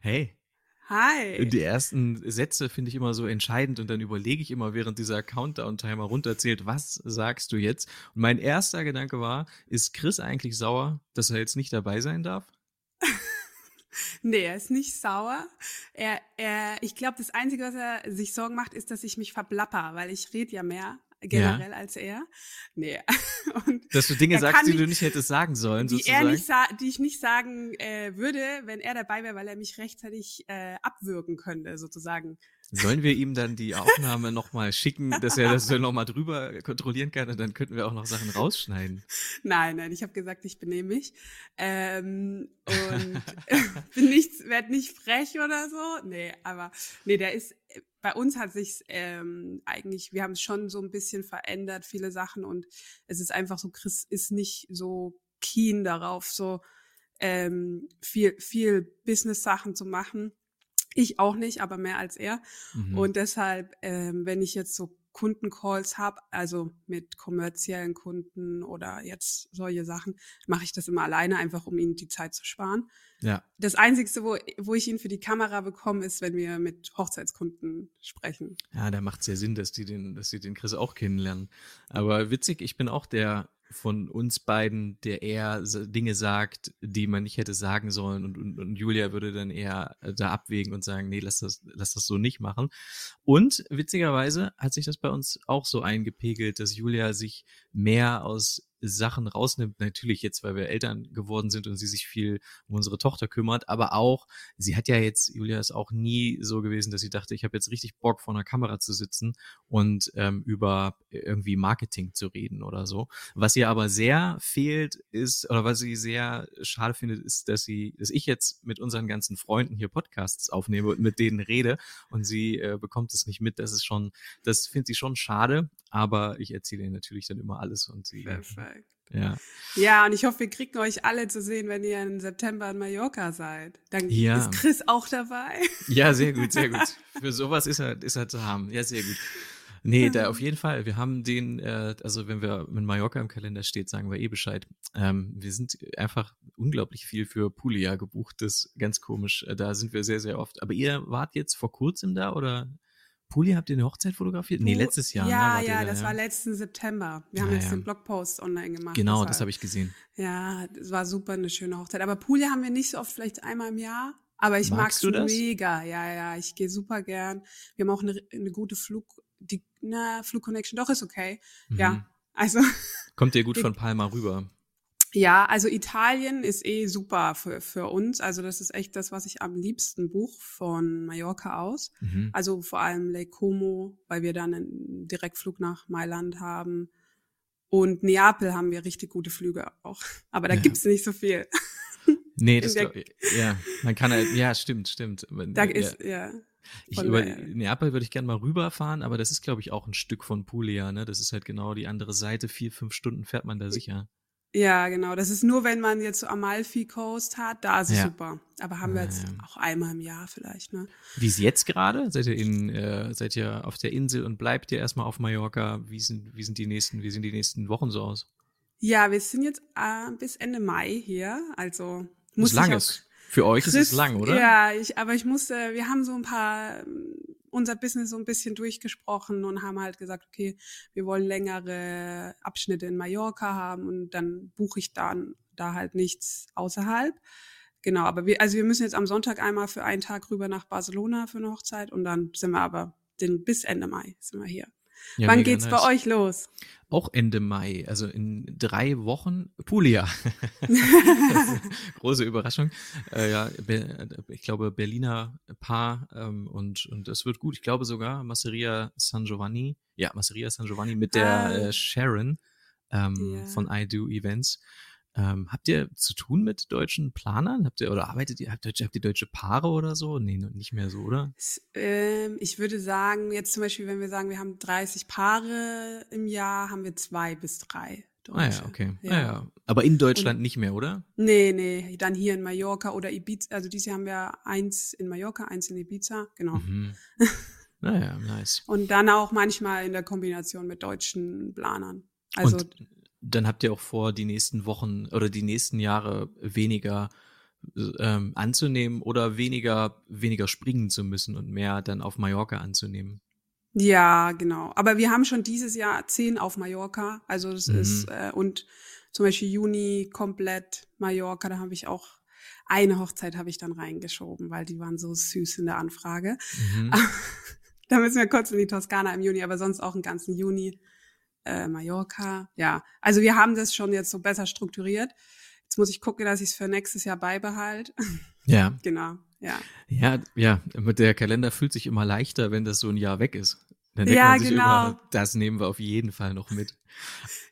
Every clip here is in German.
Hey. Hi. Die ersten Sätze finde ich immer so entscheidend und dann überlege ich immer, während dieser Countdown-Timer runterzählt, was sagst du jetzt? Und mein erster Gedanke war, ist Chris eigentlich sauer, dass er jetzt nicht dabei sein darf? nee, er ist nicht sauer. Er, er, ich glaube, das Einzige, was er sich Sorgen macht, ist, dass ich mich verplapper, weil ich rede ja mehr generell ja. als er. Nee. Und Dass du Dinge sagst, die du nicht hättest sagen sollen, die sozusagen. Er nicht die ich nicht sagen äh, würde, wenn er dabei wäre, weil er mich rechtzeitig äh, abwürgen könnte, sozusagen. Sollen wir ihm dann die Aufnahme nochmal schicken, dass er das nochmal drüber kontrollieren kann und dann könnten wir auch noch Sachen rausschneiden? Nein, nein, ich habe gesagt, ich benehme mich ähm, und bin nicht, werd nicht frech oder so. Nee, aber nee, der ist bei uns hat sich ähm, eigentlich, wir haben es schon so ein bisschen verändert, viele Sachen und es ist einfach so, Chris ist nicht so keen darauf, so ähm, viel, viel Business-Sachen zu machen. Ich auch nicht, aber mehr als er. Mhm. Und deshalb, ähm, wenn ich jetzt so Kundencalls habe, also mit kommerziellen Kunden oder jetzt solche Sachen, mache ich das immer alleine, einfach um ihnen die Zeit zu sparen. Ja. Das Einzige, wo, wo ich ihn für die Kamera bekomme, ist, wenn wir mit Hochzeitskunden sprechen. Ja, da macht es ja Sinn, dass die den, dass die den Chris auch kennenlernen. Aber witzig, ich bin auch der von uns beiden, der eher Dinge sagt, die man nicht hätte sagen sollen und, und, und Julia würde dann eher äh, da abwägen und sagen, nee, lass das, lass das so nicht machen. Und witzigerweise hat sich das bei uns auch so eingepegelt, dass Julia sich mehr aus Sachen rausnimmt. Natürlich jetzt, weil wir Eltern geworden sind und sie sich viel um unsere Tochter kümmert, aber auch, sie hat ja jetzt, Julia ist auch nie so gewesen, dass sie dachte, ich habe jetzt richtig Bock vor einer Kamera zu sitzen und ähm, über irgendwie Marketing zu reden oder so. Was ihr aber sehr fehlt ist, oder was sie sehr schade findet, ist, dass sie, dass ich jetzt mit unseren ganzen Freunden hier Podcasts aufnehme und mit denen rede und sie äh, bekommt es nicht mit. Das ist schon, das findet sie schon schade, aber ich erzähle ihr natürlich dann immer alles und sie. Perfekt. Ja. Ja, und ich hoffe, wir kriegen euch alle zu sehen, wenn ihr im September in Mallorca seid. Dann ja. ist Chris auch dabei. Ja, sehr gut, sehr gut. Für sowas ist er, ist er zu haben. Ja, sehr gut. Nee, da auf jeden Fall. Wir haben den, äh, also wenn wir mit Mallorca im Kalender steht, sagen wir eh Bescheid. Ähm, wir sind einfach unglaublich viel für Puglia gebucht. Das ist ganz komisch. Da sind wir sehr, sehr oft. Aber ihr wart jetzt vor kurzem da oder Puli, habt ihr eine Hochzeit fotografiert? Nee, letztes Jahr. Ja, ne, ja, das ja. war letzten September. Wir haben ja, jetzt ja. den Blogpost online gemacht. Genau, das, das habe ich gesehen. Ja, das war super eine schöne Hochzeit. Aber Puli haben wir nicht so oft, vielleicht einmal im Jahr. Aber ich mag es mega. Ja, ja, ich gehe super gern. Wir haben auch eine, eine gute Flug, die, na, Flugconnection, doch ist okay. Mhm. Ja, also. Kommt ihr gut von Palma rüber? Ja, also Italien ist eh super für, für uns. Also das ist echt das, was ich am liebsten buch von Mallorca aus. Mhm. Also vor allem Lake Como, weil wir dann einen Direktflug nach Mailand haben. Und Neapel haben wir richtig gute Flüge auch. Aber da ja. gibt's nicht so viel. Nee, das glaub, ja, man kann halt, ja, stimmt, stimmt. Da ja. ist, ja. Ich über Neapel würde ich gerne mal rüberfahren, aber das ist, glaube ich, auch ein Stück von Puglia, ne? Das ist halt genau die andere Seite. Vier, fünf Stunden fährt man da sicher. Ja, genau. Das ist nur, wenn man jetzt so Amalfi Coast hat, da ist es ja. super. Aber haben wir jetzt ja. auch einmal im Jahr vielleicht, ne? Wie ist jetzt gerade? Seid ihr in, äh, seid ihr auf der Insel und bleibt ihr erstmal auf Mallorca? Wie sind, wie sind die nächsten, wie sind die nächsten Wochen so aus? Ja, wir sind jetzt äh, bis Ende Mai hier. Also muss ist langes. Für euch ist es lang, oder? Ja, ich, aber ich musste, wir haben so ein paar unser Business so ein bisschen durchgesprochen und haben halt gesagt, okay, wir wollen längere Abschnitte in Mallorca haben und dann buche ich dann da halt nichts außerhalb. Genau, aber wir, also wir müssen jetzt am Sonntag einmal für einen Tag rüber nach Barcelona für eine Hochzeit und dann sind wir aber den, bis Ende Mai sind wir hier. Ja, Wann geht's nice. bei euch los? Auch Ende Mai, also in drei Wochen Puglia. große Überraschung. Äh, ja, ich glaube Berliner Paar ähm, und und das wird gut. Ich glaube sogar Masseria San Giovanni. Ja, Masseria San Giovanni mit der ah. äh, Sharon ähm, yeah. von I Do Events. Ähm, habt ihr zu tun mit deutschen Planern? Habt ihr oder arbeitet ihr, habt ihr, habt ihr deutsche Paare oder so? Nee, nicht mehr so, oder? Ähm, ich würde sagen, jetzt zum Beispiel, wenn wir sagen, wir haben 30 Paare im Jahr, haben wir zwei bis drei. Deutsche. Ah ja, okay. Ja. Ah, ja. Aber in Deutschland Und, nicht mehr, oder? Nee, nee. Dann hier in Mallorca oder Ibiza. Also dieses Jahr haben wir eins in Mallorca, eins in Ibiza. Genau. Mhm. Naja, nice. Und dann auch manchmal in der Kombination mit deutschen Planern. Also Und dann habt ihr auch vor, die nächsten Wochen oder die nächsten Jahre weniger ähm, anzunehmen oder weniger, weniger springen zu müssen und mehr dann auf Mallorca anzunehmen. Ja, genau. Aber wir haben schon dieses Jahr zehn auf Mallorca. Also das mhm. ist, äh, und zum Beispiel Juni komplett Mallorca, da habe ich auch eine Hochzeit habe ich dann reingeschoben, weil die waren so süß in der Anfrage. Mhm. da müssen wir kurz in die Toskana im Juni, aber sonst auch einen ganzen Juni äh, Mallorca. Ja, also wir haben das schon jetzt so besser strukturiert. Jetzt muss ich gucken, dass ich es für nächstes Jahr beibehalte. Ja. genau. Ja. Ja, ja, mit der Kalender fühlt sich immer leichter, wenn das so ein Jahr weg ist. Dann denkt ja, man sich genau. immer, das nehmen wir auf jeden Fall noch mit.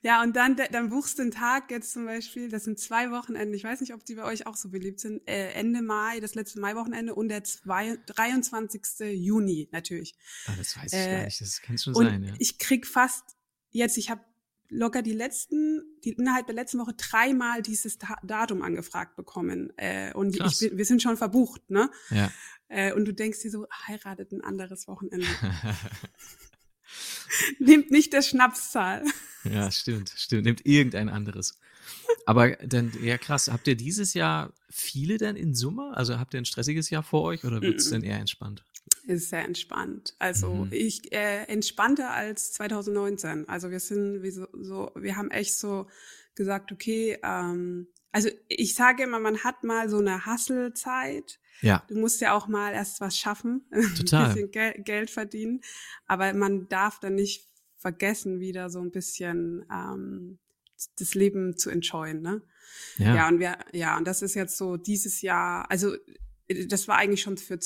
Ja, und dann, dann buchst du einen Tag jetzt zum Beispiel, das sind zwei Wochenenden, ich weiß nicht, ob die bei euch auch so beliebt sind, äh, Ende Mai, das letzte Mai-Wochenende und der zwei, 23. Juni natürlich. Ah, das weiß ich äh, gar nicht, das kann schon sein, ja. Ich krieg fast jetzt, ich habe locker die letzten, die innerhalb der letzten Woche dreimal dieses Datum angefragt bekommen. Äh, und ich, wir sind schon verbucht, ne? Ja. Äh, und du denkst dir so, heiratet ein anderes Wochenende. Nimmt nicht der Schnapszahl. Ja, stimmt, stimmt. Nimmt irgendein anderes. Aber dann, ja krass, habt ihr dieses Jahr viele denn in Summe? Also habt ihr ein stressiges Jahr vor euch oder wird es denn eher entspannt? Ist sehr entspannt. Also mhm. ich äh, entspannter als 2019. Also wir sind wie so, so, wir haben echt so gesagt, okay, ähm, also ich sage immer, man hat mal so eine Hasselzeit. Ja. Du musst ja auch mal erst was schaffen, Total. ein bisschen Gel Geld verdienen. Aber man darf dann nicht vergessen, wieder so ein bisschen ähm, das Leben zu enjoyen, ne? Ja. ja, und wir, ja, und das ist jetzt so dieses Jahr, also das war eigentlich schon für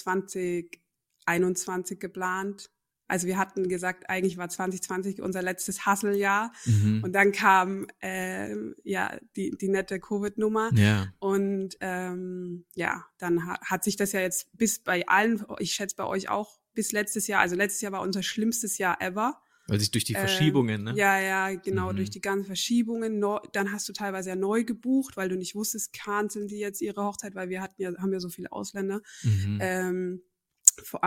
2021 geplant. Also wir hatten gesagt, eigentlich war 2020 unser letztes Hustle-Jahr mhm. und dann kam äh, ja die, die nette Covid-Nummer ja. und ähm, ja, dann ha hat sich das ja jetzt bis bei allen, ich schätze bei euch auch, bis letztes Jahr, also letztes Jahr war unser schlimmstes Jahr ever. Weil sich durch die Verschiebungen, ähm, ne? Ja, ja, genau, mhm. durch die ganzen Verschiebungen. Neu, dann hast du teilweise ja neu gebucht, weil du nicht wusstest, canceln die jetzt ihre Hochzeit, weil wir hatten ja, haben ja so viele Ausländer mhm. ähm, äh,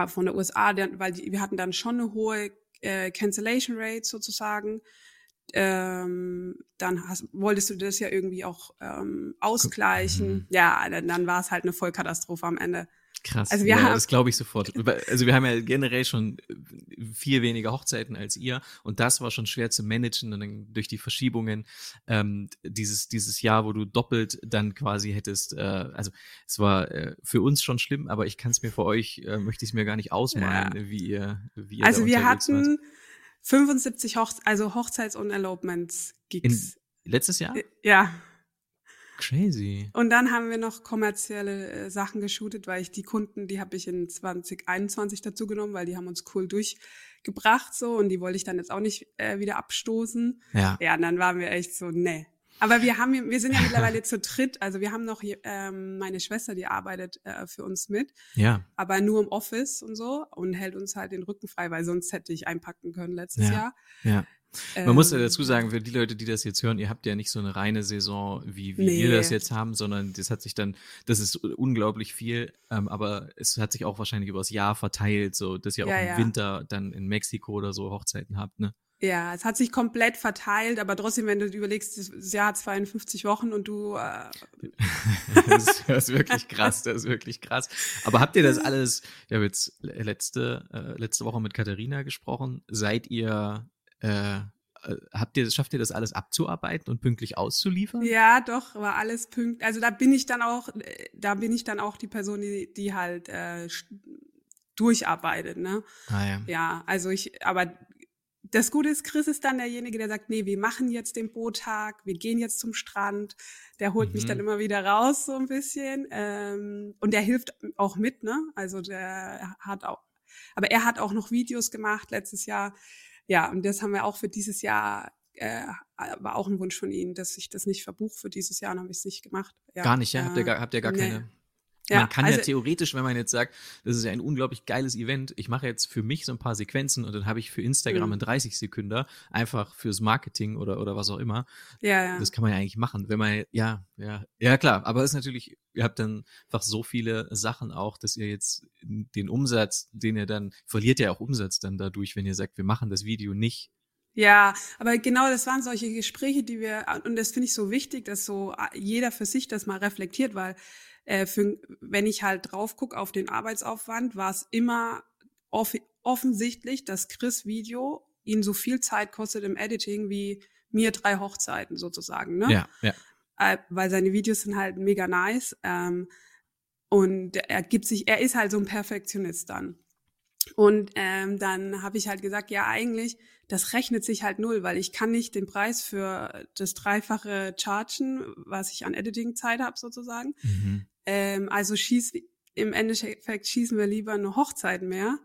von der USA, weil die, wir hatten dann schon eine hohe äh, Cancellation Rate sozusagen. Ähm, dann hast, wolltest du das ja irgendwie auch ähm, ausgleichen. Mhm. Ja, dann, dann war es halt eine Vollkatastrophe am Ende. Krass. Also wir ja, haben, das glaube ich sofort. Also wir haben ja generell schon äh, viel weniger Hochzeiten als ihr und das war schon schwer zu managen und dann durch die Verschiebungen ähm, dieses dieses Jahr, wo du doppelt dann quasi hättest. Äh, also es war äh, für uns schon schlimm, aber ich kann es mir für euch äh, möchte ich es mir gar nicht ausmalen, ja. wie ihr wie ihr Also wir hatten wart. 75 Hoch also Hochzeits- und Elopements-Gigs. Letztes Jahr? Ja. Crazy. Und dann haben wir noch kommerzielle äh, Sachen geshootet, weil ich die Kunden, die habe ich in 2021 dazu genommen, weil die haben uns cool durchgebracht so und die wollte ich dann jetzt auch nicht äh, wieder abstoßen. Ja. Ja, und dann waren wir echt so, ne. Aber wir haben, wir sind ja mittlerweile zu dritt. Also wir haben noch ähm, meine Schwester, die arbeitet äh, für uns mit. Ja. Aber nur im Office und so und hält uns halt den Rücken frei, weil sonst hätte ich einpacken können letztes ja. Jahr. Ja. Man ähm, muss ja dazu sagen, für die Leute, die das jetzt hören, ihr habt ja nicht so eine reine Saison, wie, wie nee. wir das jetzt haben, sondern das hat sich dann, das ist unglaublich viel, ähm, aber es hat sich auch wahrscheinlich übers Jahr verteilt, so dass ihr auch im ja. Winter dann in Mexiko oder so Hochzeiten habt, ne? Ja, es hat sich komplett verteilt, aber trotzdem, wenn du überlegst, das Jahr hat 52 Wochen und du. Äh das, ist, das, ist, wirklich krass, das ist wirklich krass. Aber habt ihr das alles? Ich habe jetzt letzte äh, letzte Woche mit Katharina gesprochen. Seid ihr äh, äh, habt ihr, schafft ihr das alles abzuarbeiten und pünktlich auszuliefern? Ja, doch, war alles pünktlich. Also da bin ich dann auch, da bin ich dann auch die Person, die, die halt äh, durcharbeitet, ne? Ah, ja. ja, also ich, aber das Gute ist, Chris ist dann derjenige, der sagt, nee, wir machen jetzt den Boottag, wir gehen jetzt zum Strand. Der holt mhm. mich dann immer wieder raus, so ein bisschen. Ähm, und der hilft auch mit, ne? Also der hat auch, aber er hat auch noch Videos gemacht letztes Jahr ja, und das haben wir auch für dieses Jahr, äh, war auch ein Wunsch von Ihnen, dass ich das nicht verbuche für dieses Jahr, und habe ich es nicht gemacht. Ja, gar nicht, ja? Äh, habt ihr gar, habt ihr gar nee. keine? Ja, man kann also, ja theoretisch, wenn man jetzt sagt, das ist ja ein unglaublich geiles Event, ich mache jetzt für mich so ein paar Sequenzen und dann habe ich für Instagram mhm. in 30 Sekunden einfach fürs Marketing oder, oder was auch immer. Ja, ja. Das kann man ja eigentlich machen, wenn man, ja, ja, ja klar, aber es ist natürlich, ihr habt dann einfach so viele Sachen auch, dass ihr jetzt den Umsatz, den ihr dann, verliert ja auch Umsatz dann dadurch, wenn ihr sagt, wir machen das Video nicht Ja, aber genau das waren solche Gespräche, die wir, und das finde ich so wichtig, dass so jeder für sich das mal reflektiert, weil äh, für, wenn ich halt drauf gucke auf den Arbeitsaufwand, war es immer off offensichtlich, dass Chris Video ihn so viel Zeit kostet im Editing wie mir drei Hochzeiten sozusagen, ne? Ja, ja. Äh, weil seine Videos sind halt mega nice. Ähm, und er gibt sich, er ist halt so ein Perfektionist dann. Und ähm, dann habe ich halt gesagt, ja, eigentlich, das rechnet sich halt null, weil ich kann nicht den Preis für das Dreifache chargen, was ich an Editing-Zeit habe, sozusagen. Mhm. Ähm, also schieß, im Endeffekt schießen wir lieber eine Hochzeit mehr,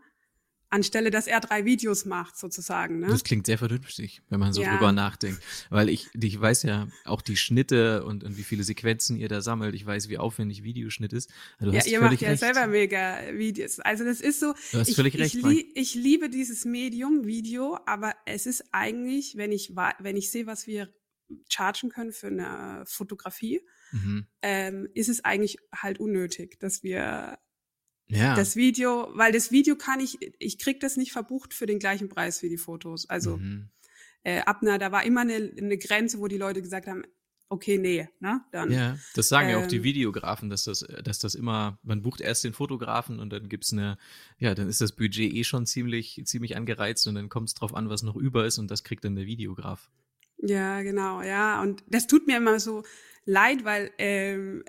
anstelle dass er drei Videos macht sozusagen. Ne? Das klingt sehr vernünftig, wenn man so ja. drüber nachdenkt. Weil ich, ich weiß ja auch die Schnitte und, und wie viele Sequenzen ihr da sammelt. Ich weiß, wie aufwendig Videoschnitt ist. Also du ja, ihr macht ja recht. selber mega Videos. Also das ist so. Du hast ich, völlig recht. Ich, li ich liebe dieses Medium Video, aber es ist eigentlich, wenn ich wenn ich sehe, was wir chargen können für eine Fotografie, mhm. ähm, ist es eigentlich halt unnötig, dass wir ja. Das Video, weil das Video kann ich, ich krieg das nicht verbucht für den gleichen Preis wie die Fotos. Also mhm. äh, Abner, da war immer eine, eine Grenze, wo die Leute gesagt haben, okay, nee, ne? Dann. Ja, das sagen ähm, ja auch die ähm, Videografen, dass das, dass das immer, man bucht erst den Fotografen und dann gibt's eine, ja, dann ist das Budget eh schon ziemlich, ziemlich angereizt und dann kommt es drauf an, was noch über ist und das kriegt dann der Videograf. Ja, genau, ja. Und das tut mir immer so leid, weil ähm,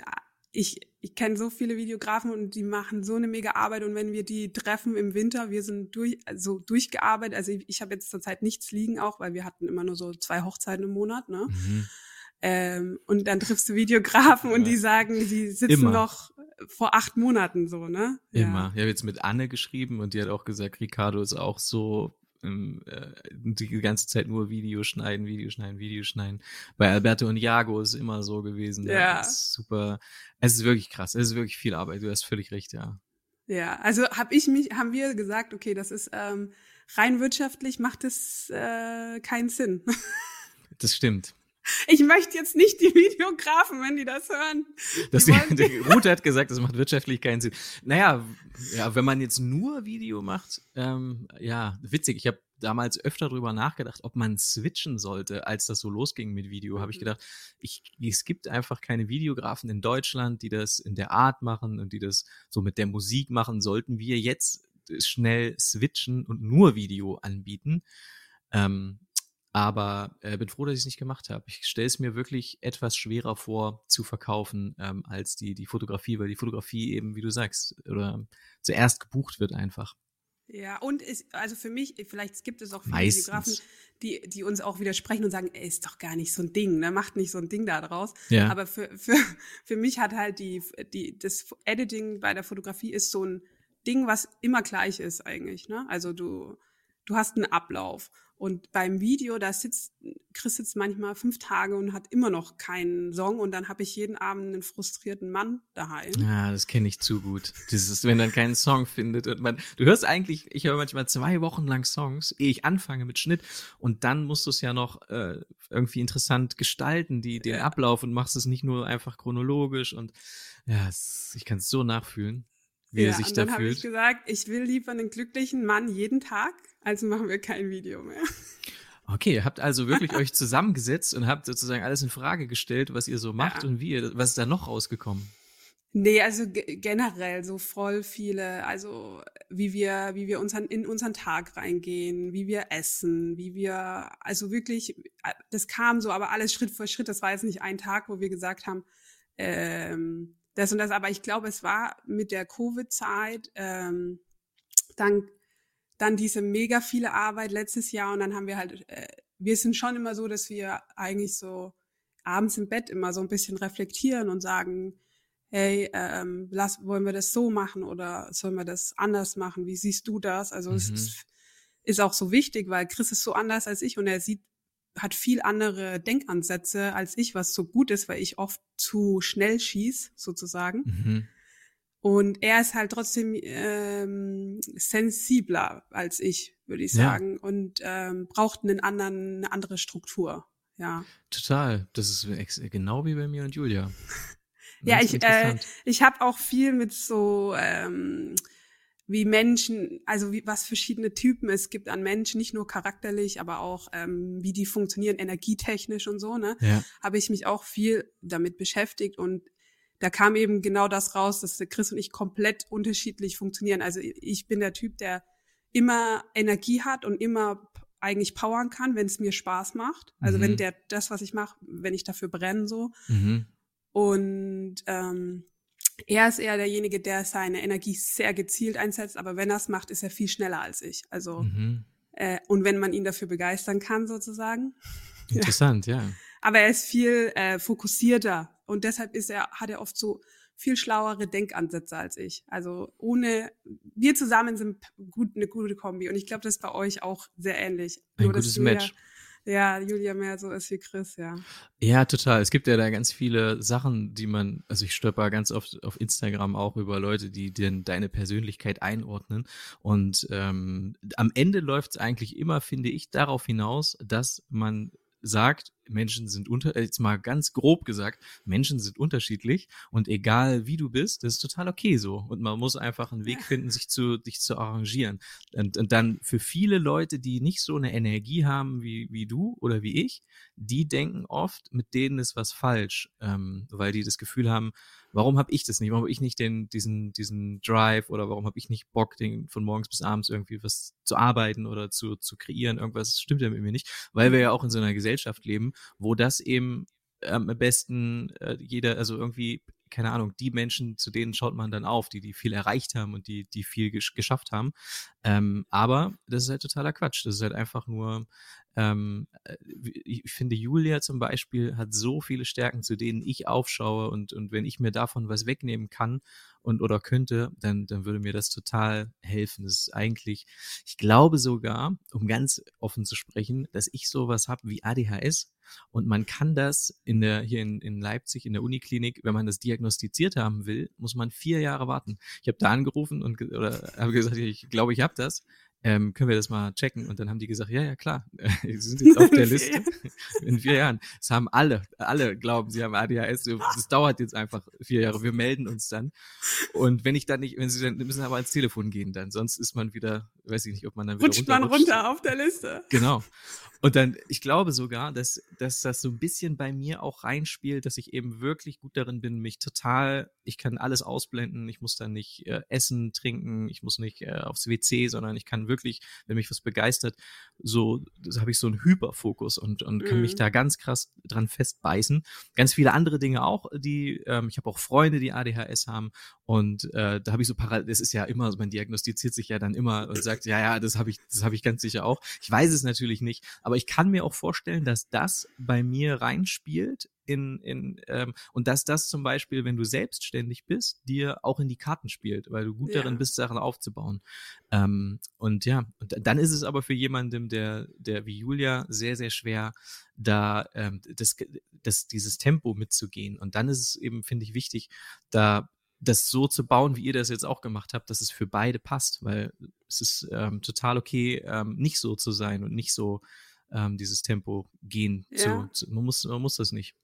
ich, ich kenne so viele Videografen und die machen so eine mega Arbeit und wenn wir die treffen im Winter, wir sind durch, also durchgearbeitet. Also ich, ich habe jetzt zurzeit nichts liegen auch, weil wir hatten immer nur so zwei Hochzeiten im Monat, ne? Mhm. Ähm, und dann triffst du Videografen ja. und die sagen, die sitzen Immer. noch vor acht Monaten so, ne? Immer. Ja. Ich habe jetzt mit Anne geschrieben und die hat auch gesagt, Ricardo ist auch so ähm, äh, die ganze Zeit nur Video schneiden, Video schneiden, Video schneiden. Bei Alberto und Jago ist es immer so gewesen. Ja. ja super. Es ist wirklich krass. Es ist wirklich viel Arbeit. Du hast völlig recht, ja. Ja, also habe ich mich, haben wir gesagt, okay, das ist ähm, rein wirtschaftlich macht es äh, keinen Sinn. das stimmt. Ich möchte jetzt nicht die Videografen, wenn die das hören. Das die die, die Ruth hat gesagt, das macht wirtschaftlich keinen Sinn. Naja, ja, wenn man jetzt nur Video macht, ähm, ja, witzig. Ich habe damals öfter drüber nachgedacht, ob man switchen sollte, als das so losging mit Video. Mhm. Habe ich gedacht, ich, es gibt einfach keine Videografen in Deutschland, die das in der Art machen und die das so mit der Musik machen. Sollten wir jetzt schnell switchen und nur Video anbieten? Ähm, aber äh, bin froh, dass ich es nicht gemacht habe. Ich stelle es mir wirklich etwas schwerer vor zu verkaufen ähm, als die, die Fotografie, weil die Fotografie eben, wie du sagst, oder zuerst gebucht wird einfach. Ja, und ist, also für mich, vielleicht gibt es auch viele Meistens. Videografen, die, die uns auch widersprechen und sagen, ey, ist doch gar nicht so ein Ding, ne? Macht nicht so ein Ding da draus. Ja. Aber für, für, für mich hat halt die, die, das Editing bei der Fotografie ist so ein Ding, was immer gleich ist eigentlich, ne? Also du, du hast einen Ablauf. Und beim Video, da sitzt, Chris sitzt manchmal fünf Tage und hat immer noch keinen Song und dann habe ich jeden Abend einen frustrierten Mann daheim. Ja, das kenne ich zu gut. Dieses, wenn dann keinen Song findet und man, du hörst eigentlich, ich höre manchmal zwei Wochen lang Songs, ehe ich anfange mit Schnitt und dann musst du es ja noch äh, irgendwie interessant gestalten, die, den. Ablauf und machst es nicht nur einfach chronologisch und ja, ich kann es so nachfühlen wie ja, er sich und da dann habe ich gesagt, ich will lieber einen glücklichen Mann jeden Tag, also machen wir kein Video mehr. Okay, ihr habt also wirklich euch zusammengesetzt und habt sozusagen alles in Frage gestellt, was ihr so macht ja. und wie ihr, was ist da noch rausgekommen? Nee, also generell so voll viele, also wie wir, wie wir unseren, in unseren Tag reingehen, wie wir essen, wie wir, also wirklich, das kam so, aber alles Schritt für Schritt. Das war jetzt nicht ein Tag, wo wir gesagt haben, ähm, das und das, aber ich glaube, es war mit der Covid-Zeit ähm, dann, dann diese mega viele Arbeit letztes Jahr und dann haben wir halt, äh, wir sind schon immer so, dass wir eigentlich so abends im Bett immer so ein bisschen reflektieren und sagen, hey, ähm, lass, wollen wir das so machen oder sollen wir das anders machen? Wie siehst du das? Also mhm. es ist, ist auch so wichtig, weil Chris ist so anders als ich und er sieht hat viel andere Denkansätze als ich, was so gut ist, weil ich oft zu schnell schieß, sozusagen. Mhm. Und er ist halt trotzdem ähm, sensibler als ich, würde ich sagen, ja. und ähm, braucht einen anderen, eine andere Struktur. Ja. Total. Das ist genau wie bei mir und Julia. ja, ich, äh, ich habe auch viel mit so ähm, wie Menschen, also wie, was verschiedene Typen es gibt an Menschen, nicht nur charakterlich, aber auch ähm, wie die funktionieren, energietechnisch und so, ne? Ja. Habe ich mich auch viel damit beschäftigt und da kam eben genau das raus, dass Chris und ich komplett unterschiedlich funktionieren. Also ich bin der Typ, der immer Energie hat und immer eigentlich powern kann, wenn es mir Spaß macht. Also mhm. wenn der das, was ich mache, wenn ich dafür brenne so. Mhm. Und ähm, er ist eher derjenige, der seine Energie sehr gezielt einsetzt, aber wenn er es macht, ist er viel schneller als ich. Also mhm. äh, und wenn man ihn dafür begeistern kann, sozusagen. Interessant, ja. ja. Aber er ist viel äh, fokussierter und deshalb ist er, hat er oft so viel schlauere Denkansätze als ich. Also ohne, wir zusammen sind gut, eine gute Kombi. Und ich glaube, das ist bei euch auch sehr ähnlich. Ein Nur, gutes Match. Ja, Julia mehr so ist wie Chris, ja. Ja, total. Es gibt ja da ganz viele Sachen, die man, also ich stolper ganz oft auf Instagram auch über Leute, die denn deine Persönlichkeit einordnen. Und ähm, am Ende läuft es eigentlich immer, finde ich, darauf hinaus, dass man sagt, Menschen sind unter, äh, jetzt mal ganz grob gesagt, Menschen sind unterschiedlich und egal wie du bist, das ist total okay so. Und man muss einfach einen Weg finden, sich zu, dich zu arrangieren. Und, und dann für viele Leute, die nicht so eine Energie haben wie, wie du oder wie ich, die denken oft, mit denen ist was falsch, ähm, weil die das Gefühl haben, warum habe ich das nicht? Warum habe ich nicht den, diesen, diesen Drive oder warum habe ich nicht Bock, den von morgens bis abends irgendwie was zu arbeiten oder zu, zu kreieren? Irgendwas stimmt ja mit mir nicht, weil wir ja auch in so einer Gesellschaft leben, wo das eben ähm, am besten äh, jeder, also irgendwie keine Ahnung, die Menschen, zu denen schaut man dann auf, die, die viel erreicht haben und die, die viel gesch geschafft haben. Ähm, aber das ist halt totaler Quatsch. Das ist halt einfach nur, ähm, äh, ich finde, Julia zum Beispiel hat so viele Stärken, zu denen ich aufschaue und, und wenn ich mir davon was wegnehmen kann und oder könnte, dann, dann würde mir das total helfen. Das ist eigentlich, ich glaube sogar, um ganz offen zu sprechen, dass ich sowas habe wie ADHS und man kann das in der, hier in, in Leipzig, in der Uniklinik, wenn man das diagnostiziert haben will, muss man vier Jahre warten. Ich habe da angerufen und oder habe gesagt, ich glaube, ich habe das ähm, können wir das mal checken? Und dann haben die gesagt, ja, ja, klar, sie sind jetzt auf der Liste in vier Jahren. Das haben alle, alle glauben, sie haben ADHS. Das dauert jetzt einfach vier Jahre. Wir melden uns dann. Und wenn ich dann nicht, wenn sie dann, müssen aber ans Telefon gehen dann. Sonst ist man wieder, weiß ich nicht, ob man dann wieder Rutscht man runter auf der Liste. Genau. Und dann, ich glaube sogar, dass, dass das so ein bisschen bei mir auch reinspielt, dass ich eben wirklich gut darin bin, mich total, ich kann alles ausblenden, ich muss dann nicht äh, essen, trinken, ich muss nicht äh, aufs WC, sondern ich kann wirklich, wenn mich was begeistert, so, habe ich so einen Hyperfokus und, und kann mich mhm. da ganz krass dran festbeißen. Ganz viele andere Dinge auch, die, ähm, ich habe auch Freunde, die ADHS haben und äh, da habe ich so parallel, das ist ja immer, man diagnostiziert sich ja dann immer und sagt, ja, ja, das habe ich, das habe ich ganz sicher auch. Ich weiß es natürlich nicht, aber ich kann mir auch vorstellen, dass das bei mir reinspielt in, in ähm, und dass das zum Beispiel, wenn du selbstständig bist, dir auch in die Karten spielt, weil du gut ja. darin bist, Sachen aufzubauen. Ähm, und ja, und dann ist es aber für jemanden, der, der wie Julia sehr, sehr schwer, da ähm, das, das, dieses Tempo mitzugehen. Und dann ist es eben, finde ich, wichtig, da das so zu bauen, wie ihr das jetzt auch gemacht habt, dass es für beide passt, weil es ist ähm, total okay, ähm, nicht so zu sein und nicht so ähm, dieses Tempo gehen ja. zu, zu, man muss, man muss das nicht.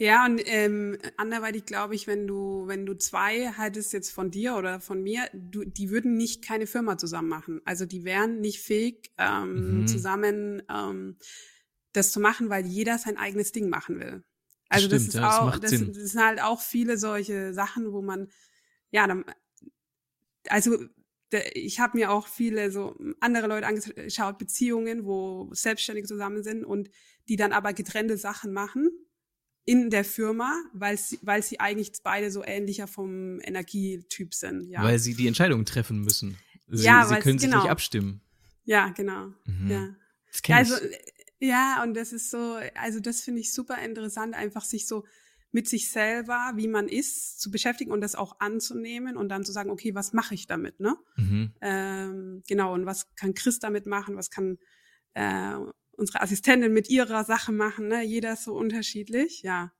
Ja, und ähm, anderweitig glaube ich, wenn du, wenn du zwei haltest jetzt von dir oder von mir, du, die würden nicht keine Firma zusammen machen. Also die wären nicht fähig, ähm, mhm. zusammen ähm, das zu machen, weil jeder sein eigenes Ding machen will. Also Stimmt, das ist ja, auch, das, das, sind halt auch viele solche Sachen, wo man, ja, dann, also ich habe mir auch viele so andere Leute angeschaut, Beziehungen, wo Selbstständige zusammen sind und die dann aber getrennte Sachen machen in der Firma, weil sie, weil sie eigentlich beide so ähnlicher vom Energietyp sind. Ja. Weil sie die Entscheidungen treffen müssen. Sie, ja, sie können sich genau. nicht abstimmen. Ja, genau. Mhm. Ja. Das kenn also. Ja, und das ist so, also das finde ich super interessant, einfach sich so mit sich selber, wie man ist, zu beschäftigen und das auch anzunehmen und dann zu sagen, okay, was mache ich damit, ne? Mhm. Ähm, genau, und was kann Chris damit machen, was kann äh, unsere Assistentin mit ihrer Sache machen, ne? Jeder ist so unterschiedlich, ja.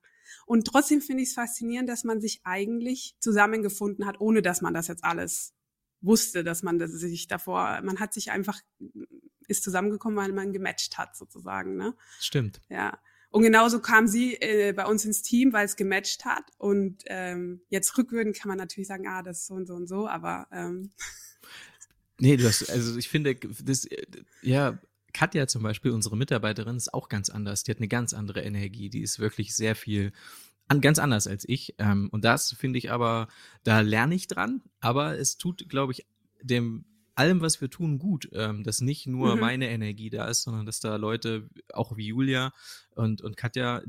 Und trotzdem finde ich es faszinierend, dass man sich eigentlich zusammengefunden hat, ohne dass man das jetzt alles wusste, dass man das sich davor, man hat sich einfach ist zusammengekommen, weil man gematcht hat sozusagen. Ne? Stimmt. Ja. Und genauso kam sie äh, bei uns ins Team, weil es gematcht hat. Und ähm, jetzt rückwürden kann man natürlich sagen, ah, das ist so und so und so, aber ähm, Nee, du hast, also ich finde, das, ja, Katja zum Beispiel, unsere Mitarbeiterin, ist auch ganz anders. Die hat eine ganz andere Energie. Die ist wirklich sehr viel an, ganz anders als ich. Ähm, und das finde ich aber, da lerne ich dran. Aber es tut, glaube ich, dem allem, was wir tun, gut, ähm, dass nicht nur mhm. meine Energie da ist, sondern dass da Leute, auch wie Julia und, und Katja,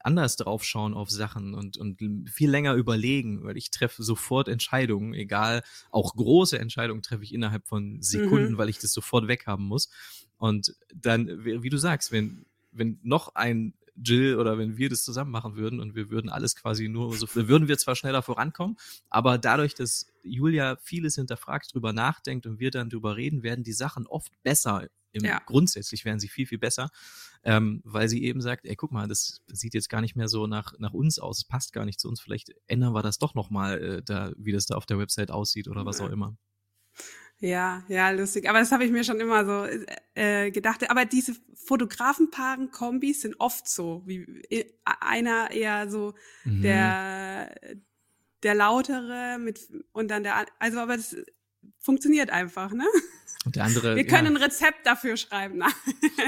anders drauf schauen auf Sachen und, und viel länger überlegen, weil ich treffe sofort Entscheidungen, egal, auch große Entscheidungen treffe ich innerhalb von Sekunden, mhm. weil ich das sofort weghaben muss. Und dann, wie du sagst, wenn, wenn noch ein Jill oder wenn wir das zusammen machen würden und wir würden alles quasi nur so, würden wir zwar schneller vorankommen, aber dadurch, dass Julia vieles hinterfragt, drüber nachdenkt und wir dann drüber reden, werden die Sachen oft besser. Im, ja. Grundsätzlich werden sie viel, viel besser ähm, weil sie eben sagt, ey, guck mal, das sieht jetzt gar nicht mehr so nach, nach uns aus, es passt gar nicht zu uns, vielleicht ändern wir das doch nochmal, äh, da, wie das da auf der Website aussieht oder was auch immer. Ja, ja, lustig. Aber das habe ich mir schon immer so äh, gedacht. Aber diese Fotografenpaaren-Kombis sind oft so, wie äh, einer eher so mhm. der der lautere mit und dann der also aber das funktioniert einfach, ne? Und der andere. Wir können ja. ein Rezept dafür schreiben.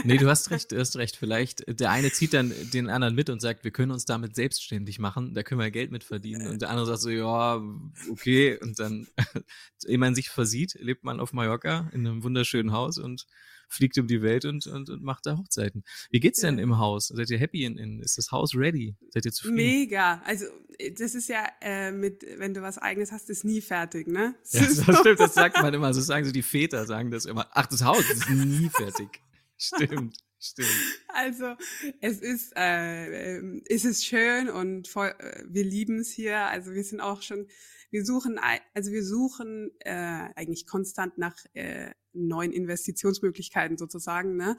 nee, du hast recht, du hast recht. Vielleicht, der eine zieht dann den anderen mit und sagt, wir können uns damit selbstständig machen, da können wir Geld mit verdienen. Und der andere sagt so, ja, okay. Und dann, ehe man sich versieht, lebt man auf Mallorca in einem wunderschönen Haus und fliegt um die Welt und, und, und macht da Hochzeiten. Wie geht's denn im Haus? Seid ihr happy? In, in, ist das Haus ready? Seid ihr zufrieden? Mega. Also das ist ja äh, mit, wenn du was eigenes hast, ist nie fertig, ne? Das, ja, das stimmt, das sagt man immer. So sagen so die Väter, sagen das immer. Ach, das Haus ist nie fertig. Stimmt. Stimmt. Also es ist, äh, äh, es ist schön und voll, äh, wir lieben es hier. Also wir sind auch schon, wir suchen, also wir suchen äh, eigentlich konstant nach äh, neuen Investitionsmöglichkeiten sozusagen, ne?